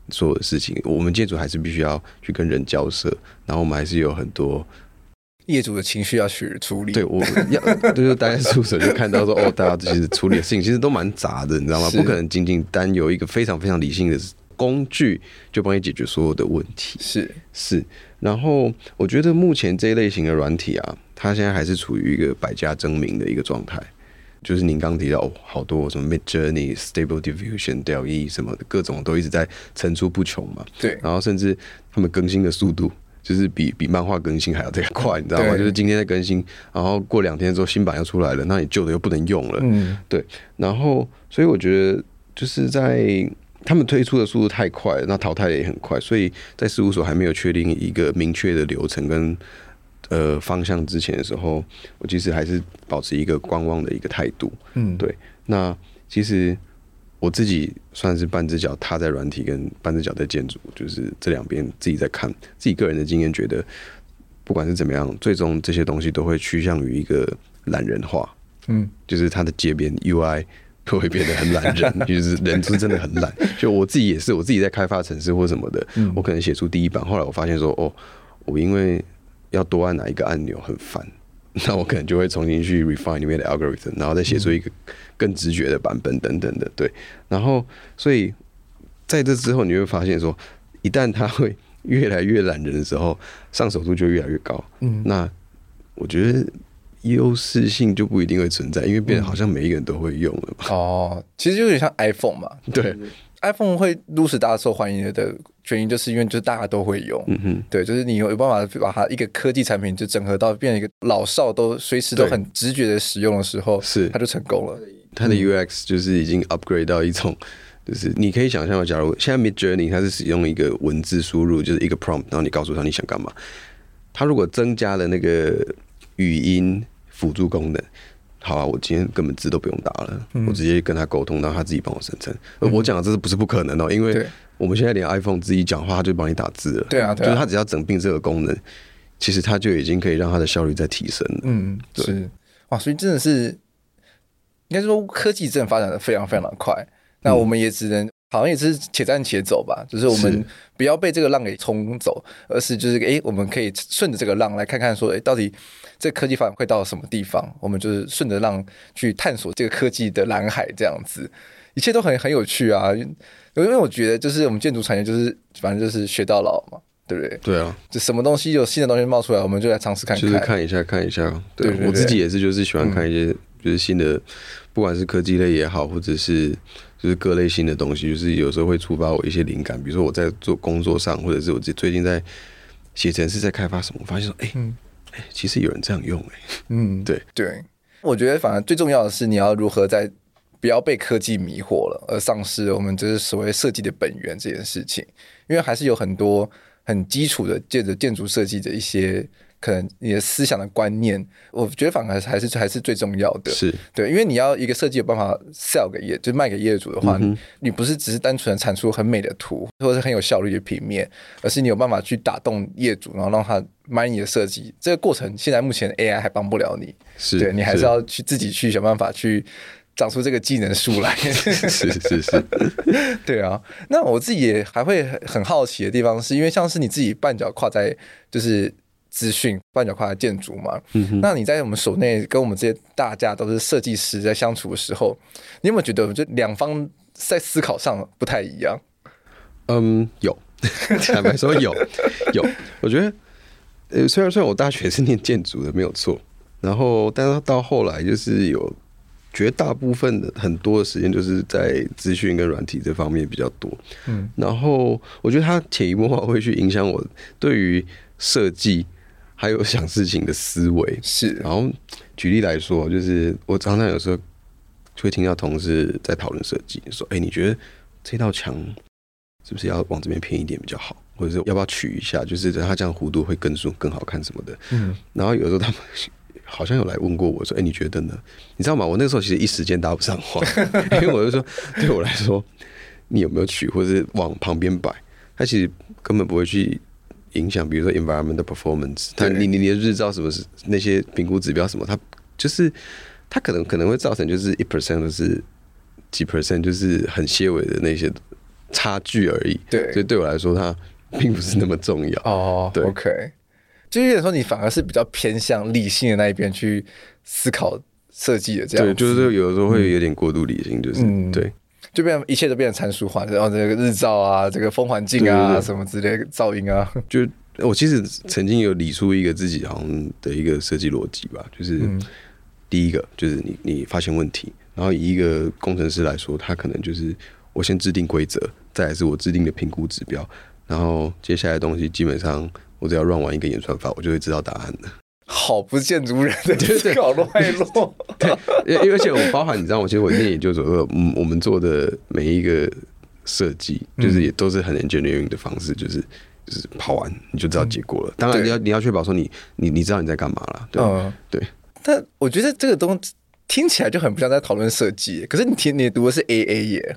所有的事情。我们建筑还是必须要去跟人交涉，然后我们还是有很多。”业主的情绪要去处理，对，我要 <laughs> 就是大家宿舍就看到说，哦，大家其实处理的事情其实都蛮杂的，你知道吗？不可能仅仅单有一个非常非常理性的工具就帮你解决所有的问题。是是，然后我觉得目前这一类型的软体啊，它现在还是处于一个百家争鸣的一个状态。就是您刚提到、哦、好多什么 Midjourney、Stable Diffusion、DALL-E 什么的各种都一直在层出不穷嘛。对，然后甚至他们更新的速度就是比比漫画更新还要这个 <laughs> 快，你知道吗？就是今天在更新，然后过两天之后新版又出来了，那你旧的又不能用了。嗯，对。然后所以我觉得就是在他们推出的速度太快了，那淘汰的也很快，所以在事务所还没有确定一个明确的流程跟。呃，方向之前的时候，我其实还是保持一个观望的一个态度。嗯，对。那其实我自己算是半只脚踏在软体，跟半只脚在建筑，就是这两边自己在看。自己个人的经验，觉得不管是怎么样，最终这些东西都会趋向于一个懒人化。嗯，就是它的街边 UI 都会变得很懒人，<laughs> 就是人是真的很懒。就我自己也是，我自己在开发城市或什么的，我可能写出第一版，后来我发现说，哦，我因为要多按哪一个按钮很烦，那我可能就会重新去 refine 里面的 algorithm，然后再写出一个更直觉的版本等等的。对，然后所以在这之后，你会发现说，一旦他会越来越懒人的时候，上手度就越来越高。嗯，那我觉得优势性就不一定会存在，因为变得好像每一个人都会用了嘛。哦，其实就有点像 iPhone 嘛。对。iPhone 会如此大受欢迎的原因，就是因为就是大家都会用，嗯哼，对，就是你有办法把它一个科技产品就整合到变成一个老少都随时都很直觉的使用的时候，是它就成功了。它的 UX 就是已经 upgrade 到一种，就是你可以想象，假如现在 Midjourney 它是使用一个文字输入，就是一个 prompt，然后你告诉他你想干嘛，它如果增加了那个语音辅助功能。好啊，我今天根本字都不用打了，嗯、我直接跟他沟通，然后他自己帮我生成。而我讲的这是不是不可能哦？因为我们现在连 iPhone 自己讲话，他就帮你打字了。对啊，对啊，就是他只要整并这个功能，其实他就已经可以让他的效率在提升了。嗯，对是哇，所以真的是应该说科技真的发展的非常非常的快。那我们也只能。好像也是且战且走吧，就是我们不要被这个浪给冲走，而是就是哎，我们可以顺着这个浪来看看说，哎，到底这科技发展会到什么地方？我们就是顺着浪去探索这个科技的蓝海，这样子，一切都很很有趣啊。因为我觉得，就是我们建筑产业，就是反正就是学到老嘛，对不对？对啊，就什么东西有新的东西冒出来，我们就来尝试看看，就是看一下看一下。对，我自己也是，就是喜欢看一些就是新的，嗯、不管是科技类也好，或者是。就是各类型的东西，就是有时候会触发我一些灵感。比如说我在做工作上，或者是我自己最近在写程式，在开发什么，我发现说，哎、欸，哎、嗯欸，其实有人这样用、欸，哎，嗯，对对。我觉得反而最重要的是，你要如何在不要被科技迷惑了，而丧失我们就是所谓设计的本源这件事情。因为还是有很多很基础的借着建筑设计的一些。可能你的思想的观念，我觉得反而还是还是最重要的。是对，因为你要一个设计有办法 sell 给业，就卖给业主的话，嗯、你不是只是单纯的产出很美的图，或者是很有效率的平面，而是你有办法去打动业主，然后让他买你的设计。这个过程现在目前 AI 还帮不了你，是对你还是要去自己去想办法去长出这个技能树来。是 <laughs> 是是，<laughs> 对啊。那我自己也还会很好奇的地方，是因为像是你自己半脚跨在就是。资讯半脚跨的建筑嘛，嗯、哼那你在我们所内跟我们这些大家都是设计师在相处的时候，你有没有觉得就两方在思考上不太一样？嗯，有，<laughs> 坦白说有 <laughs> 有。我觉得，呃，虽然虽然我大学是念建筑的，没有错，然后但是到后来就是有绝大部分的很多的时间就是在资讯跟软体这方面比较多。嗯，然后我觉得它潜移默化会去影响我对于设计。还有想事情的思维是，然后举例来说，就是我常常有时候就会听到同事在讨论设计，说：“哎，你觉得这道墙是不是要往这边偏一点比较好？或者是要不要取一下？就是它这样弧度会更顺、更好看什么的。”嗯，然后有时候他们好像有来问过我说：“哎，你觉得呢？”你知道吗？我那个时候其实一时间搭不上话，<laughs> 因为我就说，对我来说，你有没有取，或者是往旁边摆，他其实根本不会去。影响，比如说 environmental performance，它你你你的日照什么是那些评估指标什么，它就是它可能可能会造成就是一 percent 或是几 percent，就是很些微的那些差距而已。对，所以对我来说，它并不是那么重要。哦，对，OK，就有点说你反而是比较偏向理性的那一边去思考设计的这样。对，就是有的时候会有点过度理性，就是、嗯、对。就变一切都变成参数化，然后这个日照啊，这个风环境啊，什么之类的噪音啊，就我其实曾经有理出一个自己好像的一个设计逻辑吧，就是第一个就是你你发现问题，然后以一个工程师来说，他可能就是我先制定规则，再来是我制定的评估指标，然后接下来的东西基本上我只要 run 完一个演算法，我就会知道答案的。好不建筑人的思考脉络，<laughs> 对，而且我包含你知道，我其实我念研究所，嗯，我们做的每一个设计，就是也都是很 engineering 的方式，就是就是跑完你就知道结果了。当然你要你要确保说你你你知道你在干嘛了，对对。但我觉得这个东西听起来就很不像在讨论设计，可是你听你读的是 AA 耶，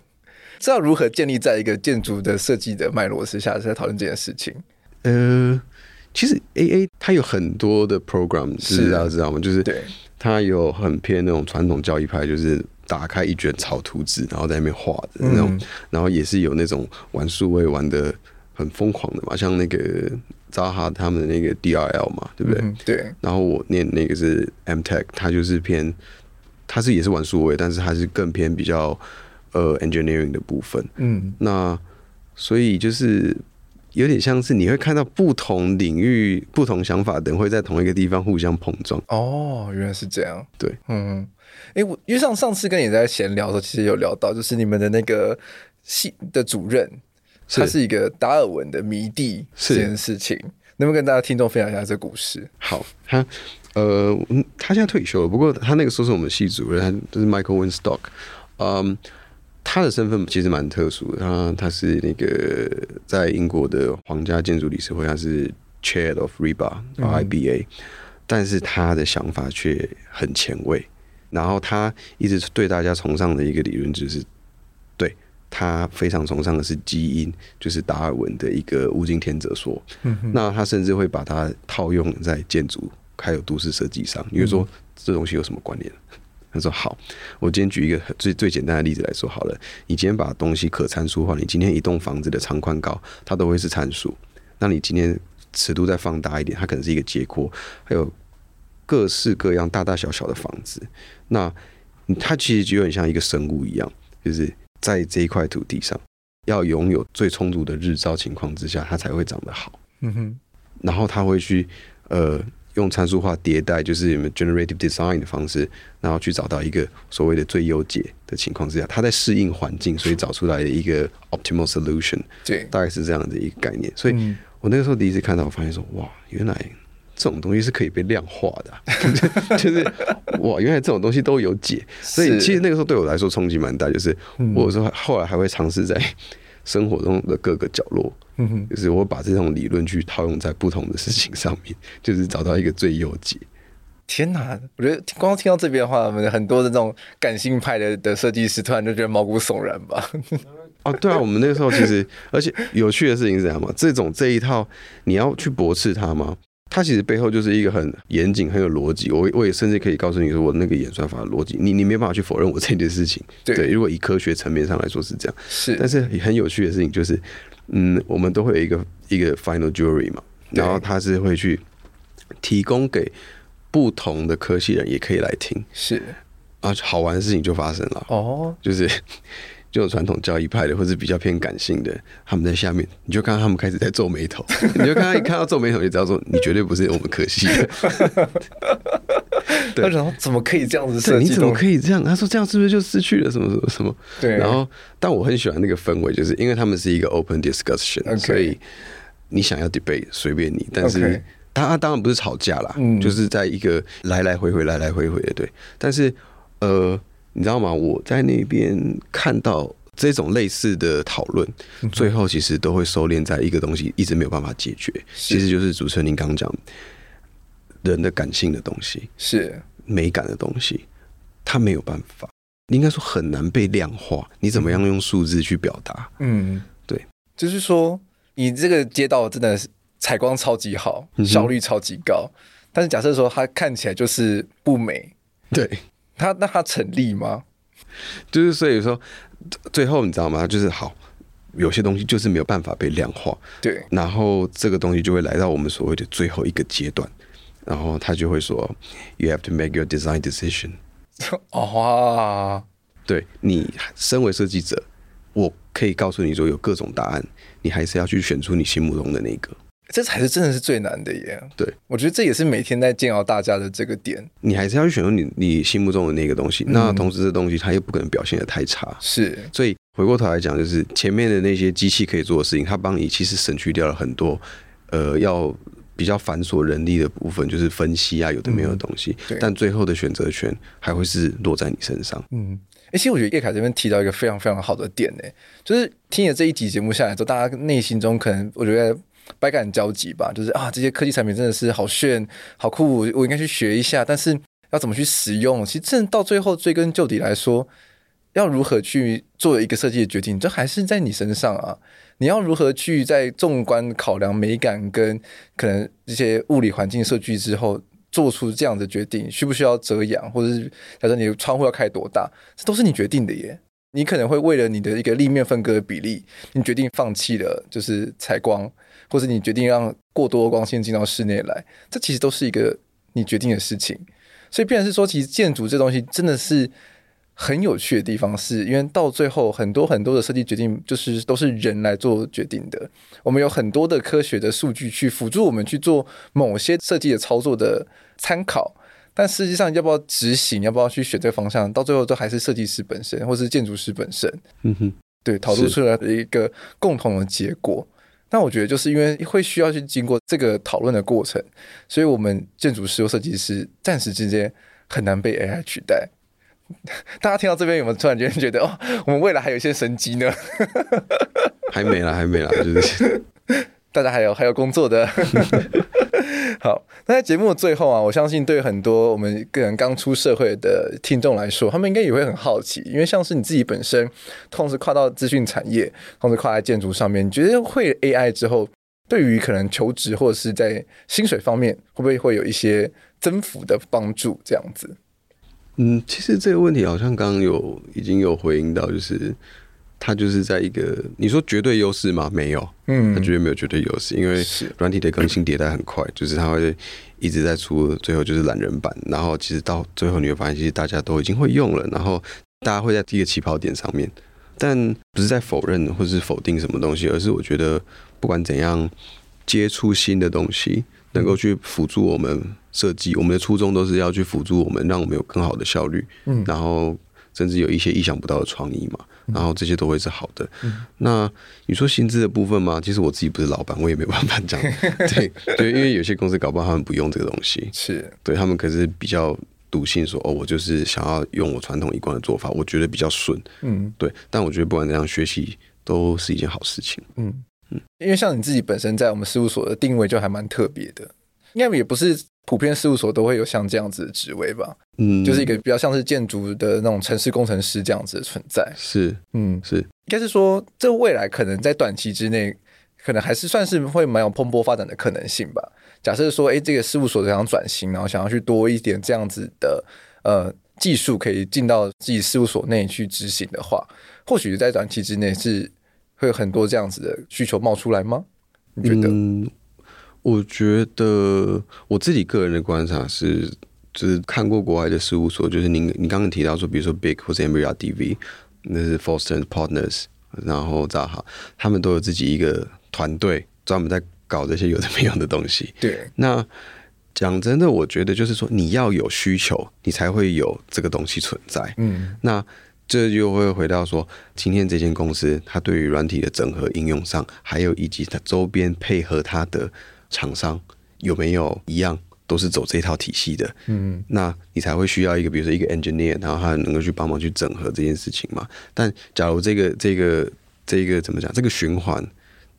知道如何建立在一个建筑的设计的脉络之下，是在讨论这件事情。呃。其实 A A 它有很多的 program，是大家知道吗？就是它有很偏那种传统教育派，就是打开一卷草图纸，然后在那边画的那种。然后也是有那种玩数位玩的很疯狂的嘛，像那个扎哈他们的那个 D R L 嘛，对不对？对。然后我念那个是 M Tech，它就是偏，它是也是玩数位，但是它是更偏比较呃 engineering 的部分。嗯。那所以就是。有点像是你会看到不同领域、不同想法的人会在同一个地方互相碰撞。哦，原来是这样。对，嗯，哎，我因为上上次跟你在闲聊的时候，其实有聊到，就是你们的那个系的主任，他是一个达尔文的迷弟这件事情，能不能跟大家听众分享一下这故事？好，他呃，他现在退休了，不过他那个时候是我们系主任，他就是 Michael Winstock，嗯。他的身份其实蛮特殊的，他他是那个在英国的皇家建筑理事会，他是 Chair of RIBA，RIBA，但是他的想法却很前卫。然后他一直对大家崇尚的一个理论就是，对他非常崇尚的是基因，就是达尔文的一个物竞天择说。那他甚至会把它套用在建筑还有都市设计上，因为说这东西有什么关联？他说：“好，我今天举一个最最简单的例子来说好了。你今天把东西可参数化，你今天一栋房子的长宽高，它都会是参数。那你今天尺度再放大一点，它可能是一个结构，还有各式各样大大小小的房子。那它其实就有点像一个生物一样，就是在这一块土地上，要拥有最充足的日照情况之下，它才会长得好。嗯哼，然后它会去呃。”用参数化迭代，就是你们 generative design 的方式，然后去找到一个所谓的最优解的情况之下，它在适应环境，所以找出来的一个 optimal solution，对，大概是这样的一个概念。所以我那个时候第一次看到，我发现说，哇，原来这种东西是可以被量化的，啊，<laughs> 就是哇，原来这种东西都有解。所以其实那个时候对我来说冲击蛮大，就是我有时候后来还会尝试在。生活中的各个角落，就是我把这种理论去套用在不同的事情上面，<laughs> 就是找到一个最优解。天哪，我觉得光听到这边的话，我们很多的这种感性派的的设计师突然就觉得毛骨悚然吧？<laughs> 哦，对啊，我们那个时候其实，而且有趣的事情是什么？这种这一套你要去驳斥它吗？它其实背后就是一个很严谨、很有逻辑。我我也甚至可以告诉你说，我那个演算法的逻辑，你你没办法去否认我这件事情。对，对，如果以科学层面上来说是这样，是。但是很有趣的事情就是，嗯，我们都会有一个一个 final jury 嘛，然后他是会去提供给不同的科系人也可以来听。是啊，好玩的事情就发生了。哦，就是。就传统教义派的，或是比较偏感性的，他们在下面，你就看到他们开始在皱眉头，<laughs> 你就看到一看到皱眉头，就知道说你绝对不是我们可惜的。<laughs> 对，然后怎么可以这样子设计？你怎么可以这样？他说这样是不是就失去了什么什么什么？对。然后，但我很喜欢那个氛围，就是因为他们是一个 open discussion. 所以你想要 debate 随便你，但是他当然不是吵架啦、嗯，就是在一个来来回回来来回回的对。但是呃。你知道吗？我在那边看到这种类似的讨论，最后其实都会收敛在一个东西，一直没有办法解决。其实就是主持人您刚刚讲人的感性的东西，是美感的东西，它没有办法，你应该说很难被量化。你怎么样用数字去表达？嗯，对，就是说你这个街道真的是采光超级好，效率超级高，但是假设说它看起来就是不美，对。他那他成立吗？就是所以说，最后你知道吗？就是好，有些东西就是没有办法被量化。对，然后这个东西就会来到我们所谓的最后一个阶段，然后他就会说：“You have to make your design decision。<laughs> ”哦，对，你身为设计者，我可以告诉你说有各种答案，你还是要去选出你心目中的那个。这才是真的是最难的耶！对，我觉得这也是每天在煎熬大家的这个点。你还是要去选择你你心目中的那个东西。嗯、那同时，这东西它又不可能表现的太差。是，所以回过头来讲，就是前面的那些机器可以做的事情，它帮你其实省去掉了很多呃要比较繁琐人力的部分，就是分析啊，有的没有的东西。嗯、但最后的选择权还会是落在你身上。嗯，而且我觉得叶凯这边提到一个非常非常好的点呢，就是听了这一集节目下来之后，大家内心中可能我觉得。百感交集吧，就是啊，这些科技产品真的是好炫、好酷，我应该去学一下。但是要怎么去使用？其实真的到最后追根究底来说，要如何去做一个设计的决定，这还是在你身上啊。你要如何去在纵观考量美感跟可能这些物理环境设计之后，做出这样的决定？需不需要遮阳，或者是假设你的窗户要开多大，这都是你决定的耶。你可能会为了你的一个立面分割的比例，你决定放弃了就是采光。或者你决定让过多的光线进到室内来，这其实都是一个你决定的事情。所以，变成是说，其实建筑这东西真的是很有趣的地方是，是因为到最后很多很多的设计决定，就是都是人来做决定的。我们有很多的科学的数据去辅助我们去做某些设计的操作的参考，但实际上要不要执行，要不要去选这个方向，到最后都还是设计师本身，或是建筑师本身。嗯哼，对，讨论出来的一个共同的结果。那我觉得就是因为会需要去经过这个讨论的过程，所以我们建筑师或设计师暂时之间很难被 AI 取代。<laughs> 大家听到这边有没有突然间觉得哦，我们未来还有一些生机呢？<laughs> 还没啦，还没啦，就是 <laughs> 大家还有还有工作的。<laughs> 好，那在节目的最后啊，我相信对很多我们个人刚出社会的听众来说，他们应该也会很好奇，因为像是你自己本身，同时跨到资讯产业，同时跨在建筑上面，你觉得会 AI 之后，对于可能求职或者是在薪水方面，会不会会有一些增幅的帮助？这样子？嗯，其实这个问题好像刚刚有已经有回应到，就是。它就是在一个你说绝对优势吗？没有，嗯，它绝对没有绝对优势，因为软体的更新迭代很快，就是它会一直在出，最后就是懒人版，然后其实到最后你会发现，其实大家都已经会用了，然后大家会在第一个起跑点上面，但不是在否认或是否定什么东西，而是我觉得不管怎样接触新的东西，能够去辅助我们设计，我们的初衷都是要去辅助我们，让我们有更好的效率，嗯，然后甚至有一些意想不到的创意嘛。然后这些都会是好的。嗯、那你说薪资的部分吗？其实我自己不是老板，我也没办法讲。<laughs> 对对，因为有些公司搞不好他们不用这个东西，是对他们可是比较笃信说哦，我就是想要用我传统一贯的做法，我觉得比较顺。嗯，对。但我觉得不管怎样，学习都是一件好事情。嗯嗯，因为像你自己本身在我们事务所的定位就还蛮特别的，应该也不是。普遍事务所都会有像这样子的职位吧，嗯，就是一个比较像是建筑的那种城市工程师这样子的存在，是，嗯，是，应该是说，这未来可能在短期之内，可能还是算是会蛮有蓬勃发展的可能性吧。假设说，哎，这个事务所想转型，然后想要去多一点这样子的呃技术，可以进到自己事务所内去执行的话，或许在短期之内是会有很多这样子的需求冒出来吗？你觉得？嗯我觉得我自己个人的观察是，就是看过国外的事务所，就是您你刚刚提到说，比如说 Big 或者 MBRDV，那是 Foster Partners，然后扎哈，他们都有自己一个团队，专门在搞这些有的没有的东西。对，那讲真的，我觉得就是说，你要有需求，你才会有这个东西存在。嗯，那这就会回到说，今天这间公司它对于软体的整合应用上，还有以及它周边配合它的。厂商有没有一样都是走这套体系的？嗯，那你才会需要一个，比如说一个 engineer，然后他能够去帮忙去整合这件事情嘛。但假如这个这个这个怎么讲？这个循环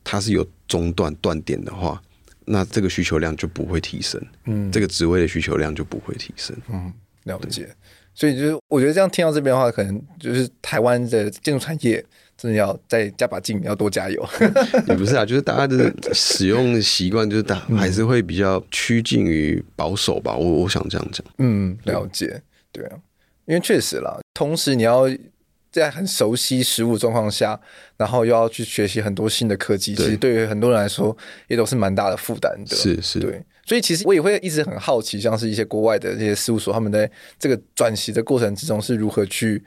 它是有中断断点的话，那这个需求量就不会提升。嗯，这个职位的需求量就不会提升。嗯，了解。所以就是我觉得这样听到这边的话，可能就是台湾的建筑产业。真的要再加把劲，要多加油。<laughs> 也不是啊，就是大家的使用习惯，就是大还是会比较趋近于保守吧。我我想这样讲。嗯，了解。对啊，因为确实啦，同时你要在很熟悉实物状况下，然后又要去学习很多新的科技，其实对于很多人来说也都是蛮大的负担的。是是，对。所以其实我也会一直很好奇，像是一些国外的这些事务所，他们在这个转型的过程之中是如何去。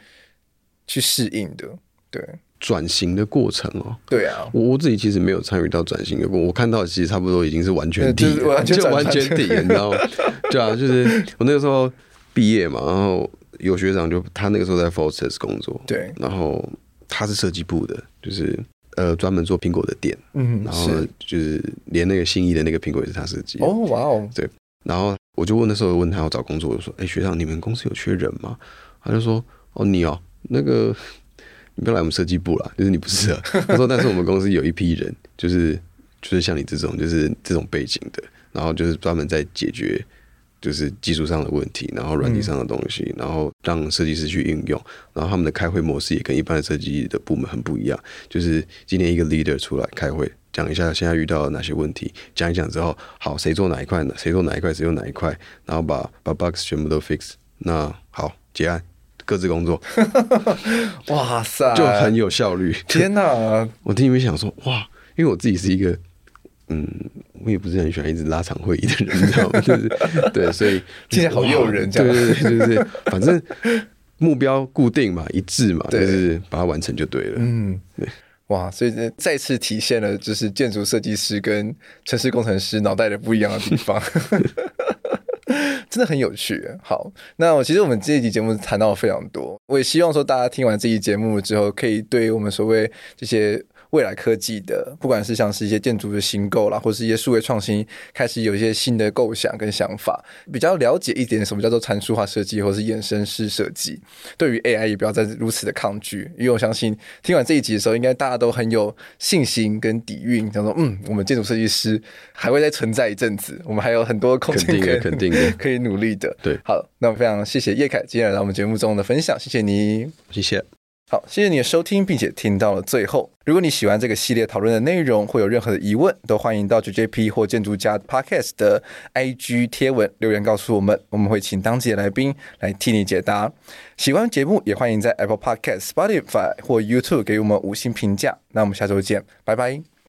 去适应的？对，转型的过程哦。对啊，我我自己其实没有参与到转型的过，我看到其实差不多已经是完全体，就完全就完全体，你知道吗？<laughs> 对啊，就是我那个时候毕业嘛，然后有学长就他那个时候在 Forces 工作，对，然后他是设计部的，就是呃专门做苹果的店，嗯，然后就是连那个心仪的那个苹果也是他设计。哦，哇哦，对，然后我就问那时候问他要找工作，我就说，哎，学长，你们公司有缺人吗？他就说，哦，你哦，那个。你不要来我们设计部了，就是你不适合。<laughs> 他说，但是我们公司有一批人，就是就是像你这种，就是这种背景的，然后就是专门在解决就是技术上的问题，然后软体上的东西，然后让设计师去应用。然后他们的开会模式也跟一般的设计的部门很不一样，就是今天一个 leader 出来开会，讲一下现在遇到哪些问题，讲一讲之后，好，谁做哪一块呢？谁做哪一块？谁做哪一块？然后把把 bugs 全部都 fix。那好，结案。各自工作，<laughs> 哇塞，就很有效率。天哪！<laughs> 我听你们想说，哇，因为我自己是一个，嗯，我也不是很喜欢一直拉长会议的人，你知道吗？就是 <laughs> 对，所以今天好诱人，这样对对对对对，反正目标固定嘛，一致嘛，就是把它完成就对了。嗯，对，哇，所以再次体现了就是建筑设计师跟城市工程师脑袋的不一样的地方。真的很有趣。好，那我其实我们这一集节目谈到非常多，我也希望说大家听完这一集节目之后，可以对我们所谓这些。未来科技的，不管是像是一些建筑的新构啦，或是一些数位创新，开始有一些新的构想跟想法，比较了解一点什么叫做参数化设计，或是衍生式设计。对于 AI 也不要再如此的抗拒，因为我相信听完这一集的时候，应该大家都很有信心跟底蕴，想说嗯，我们建筑设计师还会再存在一阵子，我们还有很多空间可以肯定的 <laughs> 可以努力的。对，好，那我非常谢谢叶凯今天来到我们节目中的分享，谢谢你，谢谢。好，谢谢你的收听，并且听到了最后。如果你喜欢这个系列讨论的内容，或有任何的疑问，都欢迎到 JJP 或建筑家 Podcast 的 IG 贴文留言告诉我们，我们会请当季的来宾来替你解答。喜欢节目也欢迎在 Apple Podcast、Spotify 或 YouTube 给我们五星评价。那我们下周见，拜拜。